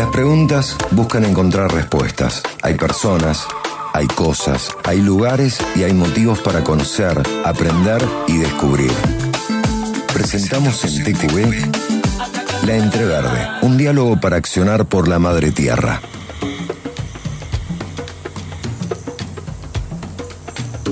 Las preguntas buscan encontrar respuestas. Hay personas, hay cosas, hay lugares y hay motivos para conocer, aprender y descubrir. Presentamos en TQV La Entreverde, un diálogo para accionar por la madre tierra.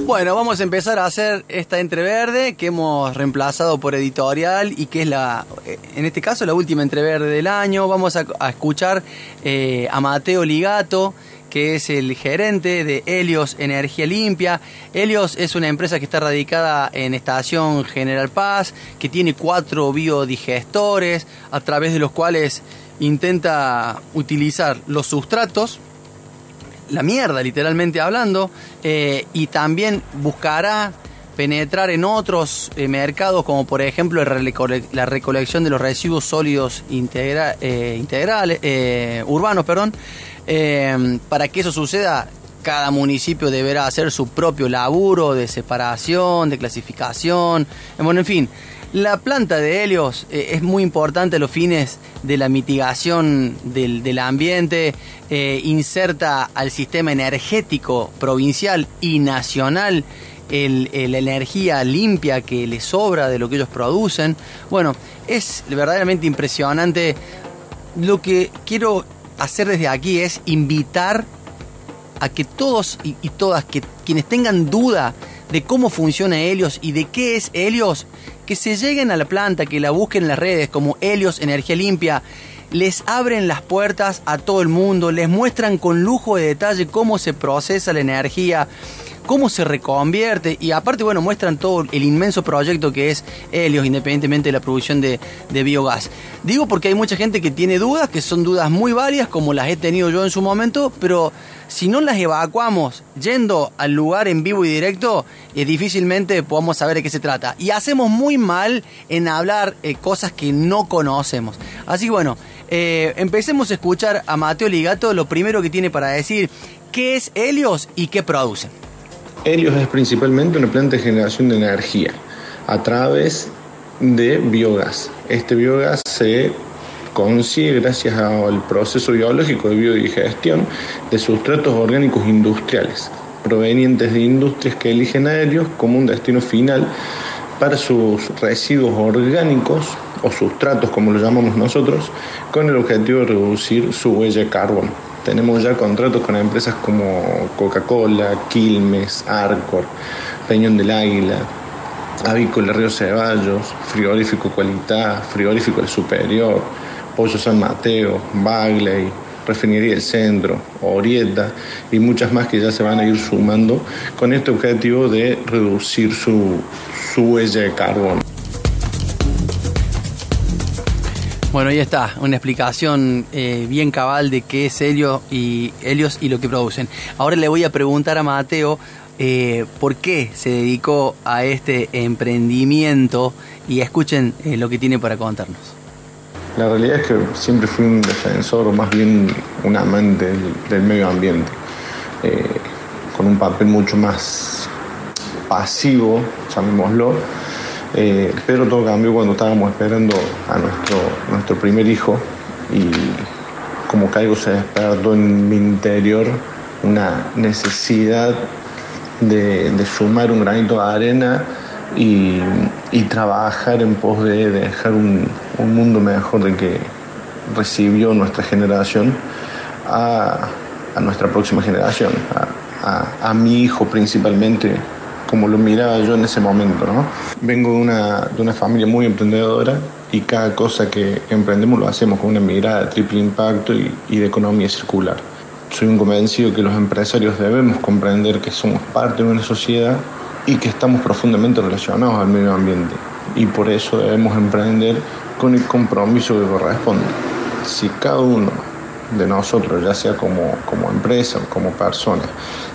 Bueno, vamos a empezar a hacer esta entreverde que hemos reemplazado por editorial y que es la, en este caso, la última entreverde del año. Vamos a, escuchar eh, a Mateo Ligato, que es el gerente de Helios Energía Limpia. Helios es una empresa que está radicada en Estación General Paz, que tiene cuatro biodigestores, a través de los cuales intenta utilizar los sustratos la mierda, literalmente hablando, eh, y también buscará penetrar en otros eh, mercados como por ejemplo la recolección de los residuos sólidos eh, integrales, urbanos, perdón, para que eso suceda cada municipio deberá hacer su propio laburo de separación, de clasificación, bueno, en fin, la planta de Helios eh, es muy importante a los fines de la mitigación del, ambiente, eh, inserta al sistema energético provincial y nacional la energía limpia que le sobra de lo que ellos producen. Bueno, es verdaderamente impresionante. Lo que quiero hacer desde aquí es invitar a que todos y, y todas que quienes tengan duda de cómo funciona Helios y de qué es Helios, que se lleguen a la planta, que la busquen en las redes como Helios Energía Limpia, les abren las puertas a todo el mundo, les muestran con lujo de detalle cómo se procesa la energía, cómo se reconvierte y aparte, bueno, muestran todo el inmenso proyecto que es Helios, independientemente de la producción de, biogás. Digo porque hay mucha gente que tiene dudas, que son dudas muy varias, como las he tenido yo en su momento, pero si no las evacuamos yendo al lugar en vivo y directo, eh, difícilmente podemos saber de qué se trata. Y hacemos muy mal en hablar eh, cosas que no conocemos. Así que bueno, eh, empecemos a escuchar a Mateo Ligato lo primero que tiene para decir qué es Helios y qué producen. Helios es principalmente una planta de generación de energía a través de biogás. Este biogás se consigue gracias al proceso biológico de biodigestión de sustratos orgánicos industriales provenientes de industrias que eligen a Helios como un destino final para sus residuos orgánicos o sustratos como lo llamamos nosotros con el objetivo de reducir su huella de carbono. Tenemos ya contratos con empresas como Coca-Cola, Quilmes, Arcor, Peñón del Águila, Avícola Río Ceballos, Frigorífico Cualidad, Frigorífico El Superior, Pollo San Mateo, Bagley, Refinería del Centro, Orieta y muchas más que ya se van a ir sumando con este objetivo de reducir su, su huella de carbono. Bueno, ahí está, una explicación eh, bien cabal de qué es Helios y, Helios y lo que producen. Ahora le voy a preguntar a Mateo eh, por qué se dedicó a este emprendimiento y escuchen eh, lo que tiene para contarnos. La realidad es que siempre fui un defensor o más bien un amante del, del medio ambiente, con un papel mucho más pasivo, llamémoslo, eh, pero todo cambió cuando estábamos esperando a nuestro, nuestro primer hijo y como que algo se despertó en mi interior, una necesidad de, sumar un granito de arena y, trabajar en pos de, dejar un, mundo mejor del que recibió nuestra generación a, nuestra próxima generación, a mi hijo principalmente como lo miraba yo en ese momento. ¿no? Vengo de una, de una familia muy emprendedora y cada cosa que emprendemos lo hacemos con una mirada de triple impacto y, y de economía circular. Soy un convencido que los empresarios debemos comprender que somos parte de una sociedad y que estamos profundamente relacionados al medio ambiente y por eso debemos emprender con el compromiso que corresponde. Si cada uno de nosotros, ya sea como, como empresa o como persona,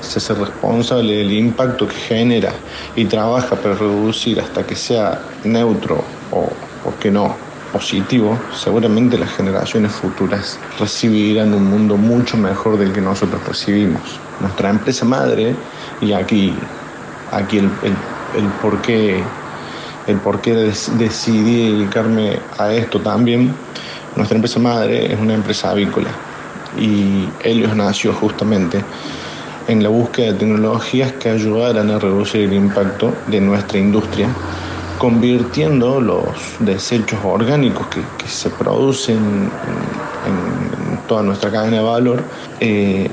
se hace responsable del impacto que genera y trabaja para reducir hasta que sea neutro o, o que no positivo, seguramente las generaciones futuras recibirán un mundo mucho mejor del que nosotros recibimos. Nuestra empresa madre, y aquí, aquí el, el, el por qué, el por qué decidí dedicarme a esto también, Nuestra empresa madre es una empresa avícola y Helios nació justamente en la búsqueda de tecnologías que ayudaran a reducir el impacto de nuestra industria, convirtiendo los desechos orgánicos que, se producen en, toda nuestra cadena de valor eh,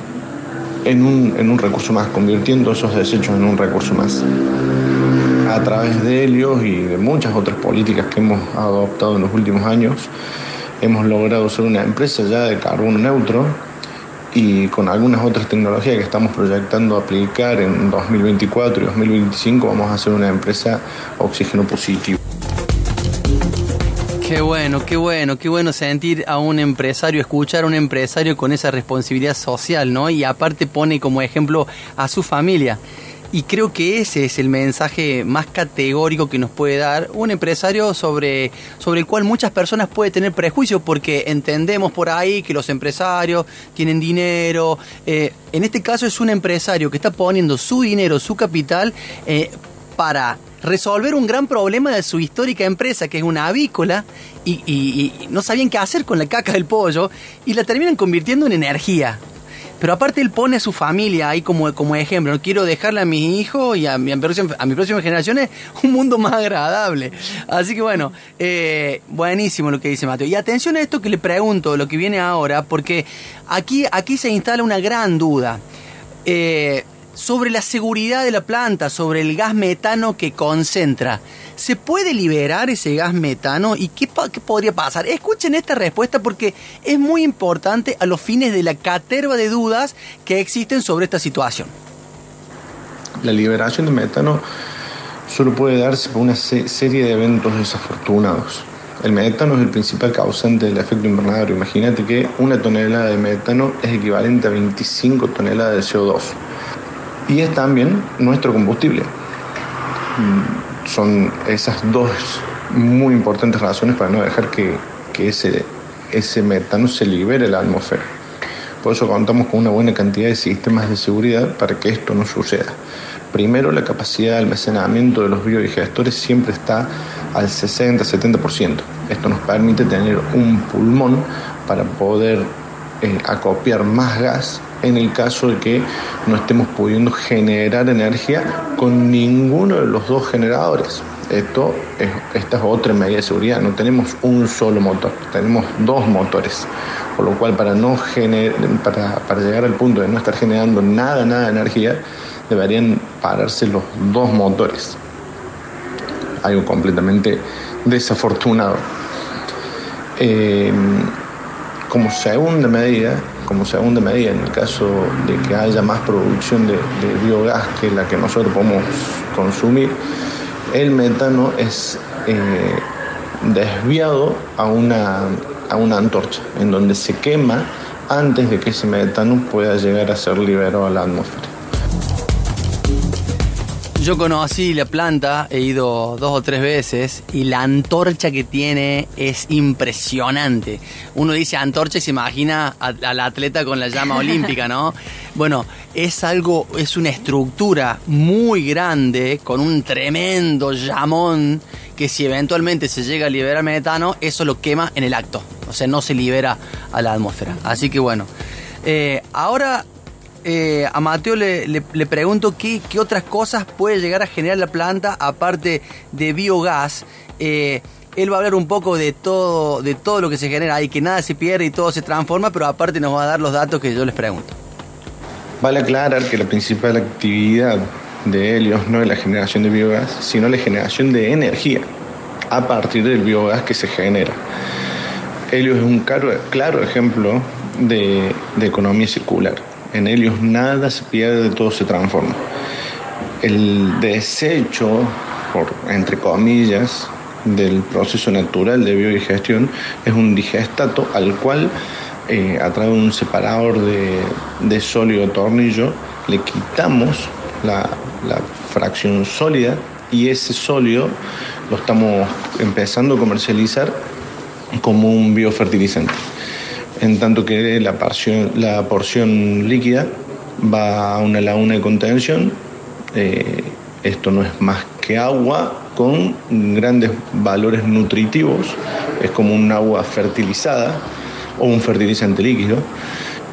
en, un, en un recurso más, convirtiendo esos desechos en un recurso más. A través de Helios y de muchas otras políticas que hemos adoptado en los últimos años, hemos logrado ser una empresa ya de carbono neutro y con algunas otras tecnologías que estamos proyectando aplicar en 2024 y 2025 vamos a ser una empresa oxígeno positivo. Qué bueno, qué bueno, qué bueno sentir a un empresario, escuchar a un empresario con esa responsabilidad social, ¿no? Y aparte pone como ejemplo a su familia. Y creo que ese es el mensaje más categórico que nos puede dar un empresario sobre, sobre el cual muchas personas pueden tener prejuicios porque entendemos por ahí que los empresarios tienen dinero. Eh, en este caso es un empresario que está poniendo su dinero, su capital, eh, para resolver un gran problema de su histórica empresa, que es una avícola, y, y, no sabían qué hacer con la caca del pollo, y la terminan convirtiendo en energía. Pero aparte él pone a su familia ahí como, como ejemplo. No quiero dejarle a mis hijos y a, mi, a mis próximas generaciones un mundo más agradable. Así que bueno, eh, buenísimo lo que dice Mateo. Y atención a esto que le pregunto, lo que viene ahora, porque aquí, aquí se instala una gran duda. Eh, sobre la seguridad de la planta, sobre el gas metano que concentra. ¿Se puede liberar ese gas metano y qué, podría pasar? Escuchen esta respuesta porque es muy importante a los fines de la caterva de dudas que existen sobre esta situación. La liberación de metano solo puede darse por una serie de eventos desafortunados. El metano es el principal causante del efecto invernadero. Imagínate que una tonelada de metano es equivalente a 25 toneladas de CO2 y es también nuestro combustible. Mm, son esas dos muy importantes razones para no dejar que, ese, ese metano se libere de la atmósfera. Por eso contamos con una buena cantidad de sistemas de seguridad para que esto no suceda. Primero, la capacidad de almacenamiento de los biodigestores siempre está al 60-70%. Esto nos permite tener un pulmón para poder eh, acopiar más gas en el caso de que no estemos pudiendo generar energía con ninguno de los dos generadores. Esto es, esta es otra medida de seguridad. No tenemos un solo motor, tenemos dos motores. Por lo cual, para, no para, para llegar al punto de no estar generando nada, nada de energía, deberían pararse los dos motores. Algo completamente desafortunado. Eh, como segunda medida, como segunda medida en el caso de que haya más producción de, biogás que la que nosotros podemos consumir, el metano es eh, desviado a una, a una antorcha, en donde se quema antes de que ese metano pueda llegar a ser liberado a la atmósfera. Yo conocí la planta, he ido dos o tres veces y la antorcha que tiene es impresionante. Uno dice antorcha y se imagina al atleta con la llama olímpica, ¿no? Bueno, es algo, es una estructura muy grande con un tremendo llamón que si eventualmente se llega a liberar metano, eso lo quema en el acto. O sea, no se libera a la atmósfera. Así que bueno. Eh, ahora eh, a Mateo le, pregunto qué, otras cosas puede llegar a generar la planta aparte de biogás. Eh, él va a hablar un poco de todo, de todo lo que se genera y que nada se pierde y todo se transforma, pero aparte nos va a dar los datos que yo les pregunto. Vale aclarar que la principal actividad de Helios no es la generación de biogás, sino la generación de energía a partir del biogás que se genera. Helios es un claro, ejemplo de economía circular en Helios nada se pierde, todo se transforma. El desecho, entre comillas, del proceso natural de biodigestión es un digestato al cual eh, a través de un separador de, de sólido tornillo le quitamos la fracción sólida y ese sólido lo estamos empezando a comercializar como un biofertilizante en tanto que la porción, la porción líquida va a una laguna de contención. Eh, esto no es más que agua con grandes valores nutritivos, es como un agua fertilizada o un fertilizante líquido,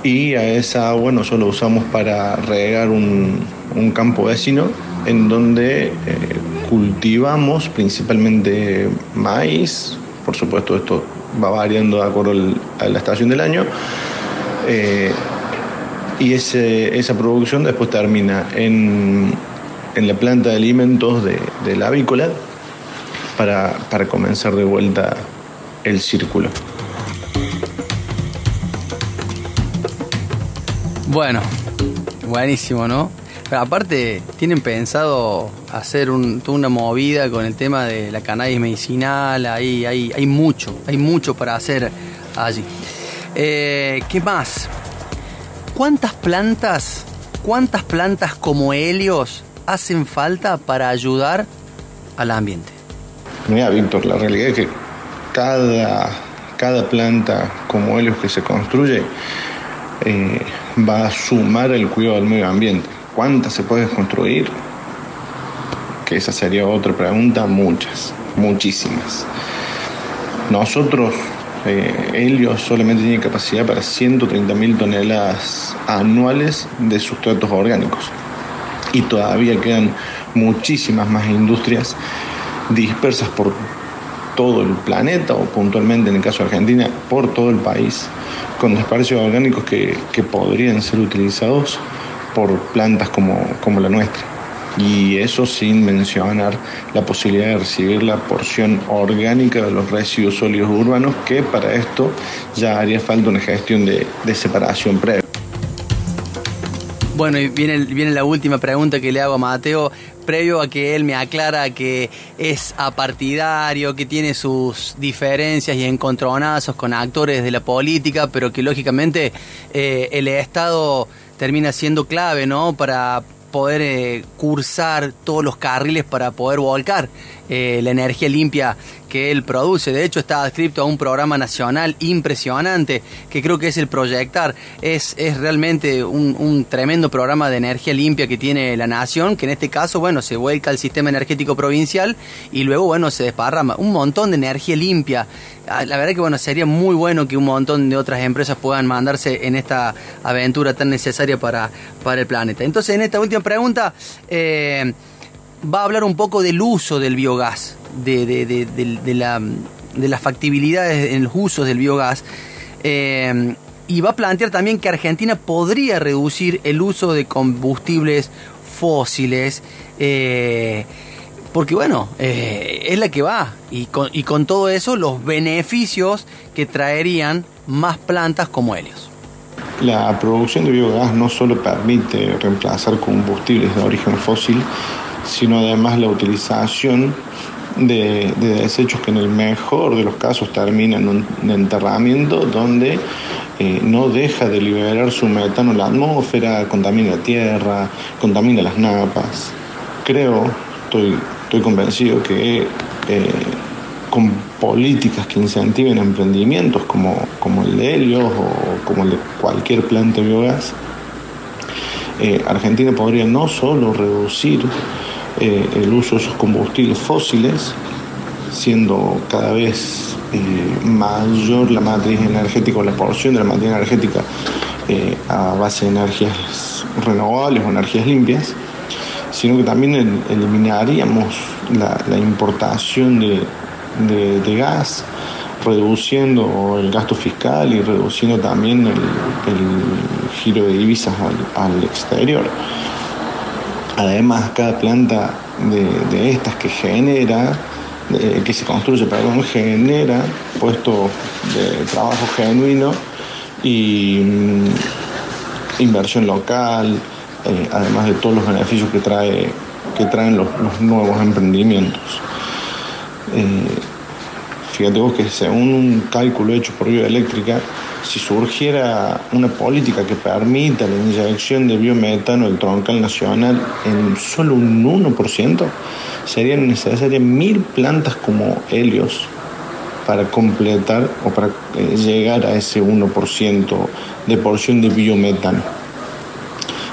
y a esa agua nosotros lo usamos para regar un, campo vecino en donde eh, cultivamos principalmente maíz, por supuesto esto va variando de acuerdo a la estación del año, eh, y ese, esa producción después termina en, en la planta de alimentos de, la avícola para, para comenzar de vuelta el círculo. Bueno, buenísimo, ¿no? Aparte, tienen pensado hacer toda una movida con el tema de la cannabis medicinal, ahí hay, hay mucho, hay mucho para hacer allí. Eh, ¿Qué más? ¿Cuántas plantas, cuántas plantas como helios hacen falta para ayudar al ambiente? Mira, Víctor, la realidad es que cada, cada planta como helios que se construye eh, va a sumar el cuidado del medio ambiente. ¿Cuántas se pueden construir? Que esa sería otra pregunta, muchas, muchísimas. Nosotros eh, Helios solamente tiene capacidad para 130.000 toneladas anuales de sustratos orgánicos. Y todavía quedan muchísimas más industrias dispersas por todo el planeta o puntualmente en el caso de Argentina por todo el país con desperdicios orgánicos que, que podrían ser utilizados por plantas como, como la nuestra y eso sin mencionar la posibilidad de recibir la porción orgánica de los residuos sólidos urbanos, que para esto ya haría falta una gestión de, separación previa. Bueno, y viene, viene la última pregunta que le hago a Mateo, previo a que él me aclara que es apartidario, que tiene sus diferencias y encontronazos con actores de la política, pero que lógicamente eh, el Estado termina siendo clave, ¿no? Para poder eh, cursar todos los carriles para poder volcar eh, la energía limpia que él produce. De hecho, está adscrito a un programa nacional impresionante que creo que es el Proyectar. Es, es realmente un, tremendo programa de energía limpia que tiene la nación, que en este caso, bueno, se vuelca al sistema energético provincial y luego, bueno, se desparrama un montón de energía limpia. Ah, la verdad que, bueno, sería muy bueno que un montón de otras empresas puedan mandarse en esta aventura tan necesaria para, para el planeta. Entonces, en esta última pregunta... Eh, va a hablar un poco del uso del biogás, de, de, la, las factibilidades en los usos del biogás. Eh, y va a plantear también que Argentina podría reducir el uso de combustibles fósiles. Eh, porque bueno, eh, es la que va. Y con, y con todo eso, los beneficios que traerían más plantas como Helios. La producción de biogás no solo permite reemplazar combustibles de origen fósil, sino además la utilización de, desechos que en el mejor de los casos terminan en un enterramiento donde eh, no deja de liberar su metano en la atmósfera, contamina la tierra, contamina las napas. Creo, estoy, estoy convencido que eh, con políticas que incentiven emprendimientos como, como el de Helios o como el de cualquier planta de biogás, eh, Argentina podría no solo reducir eh, el uso de esos combustibles fósiles, siendo cada vez eh, mayor la matriz energética o la porción de la matriz energética eh, a base de energías renovables o energías limpias, sino que también eliminaríamos la, importación de, gas, reduciendo el gasto fiscal y reduciendo también el, giro de divisas al exterior. Además, cada planta de, estas que genera, que se construye, perdón, genera puestos de trabajo genuino y mm, inversión local, eh, además de todos los beneficios que, trae, que traen los, nuevos emprendimientos. Eh, fíjate vos que según un cálculo hecho por Bioeléctrica, si surgiera una política que permita la inyección de biometano del troncal nacional en solo un 1%, serían necesarias mil plantas como helios para completar o para eh, llegar a ese 1% de porción de biometano.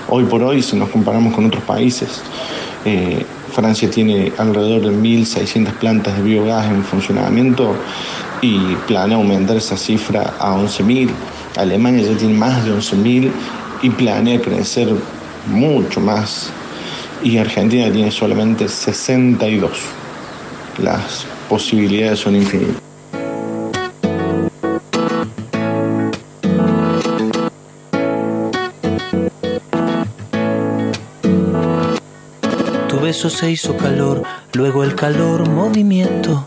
Hoy por hoy, si nos comparamos con otros países, Eh, Francia tiene alrededor de 1.600 plantas de biogás en funcionamiento y planea aumentar esa cifra a 11.000. Alemania ya tiene más de 11.000 y planea crecer mucho más. Y Argentina tiene solamente 62. Las posibilidades son infinitas. Tu beso se hizo calor, luego el calor movimiento,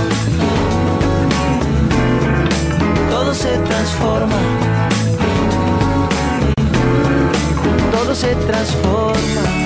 todo se transforma, todo se transforma.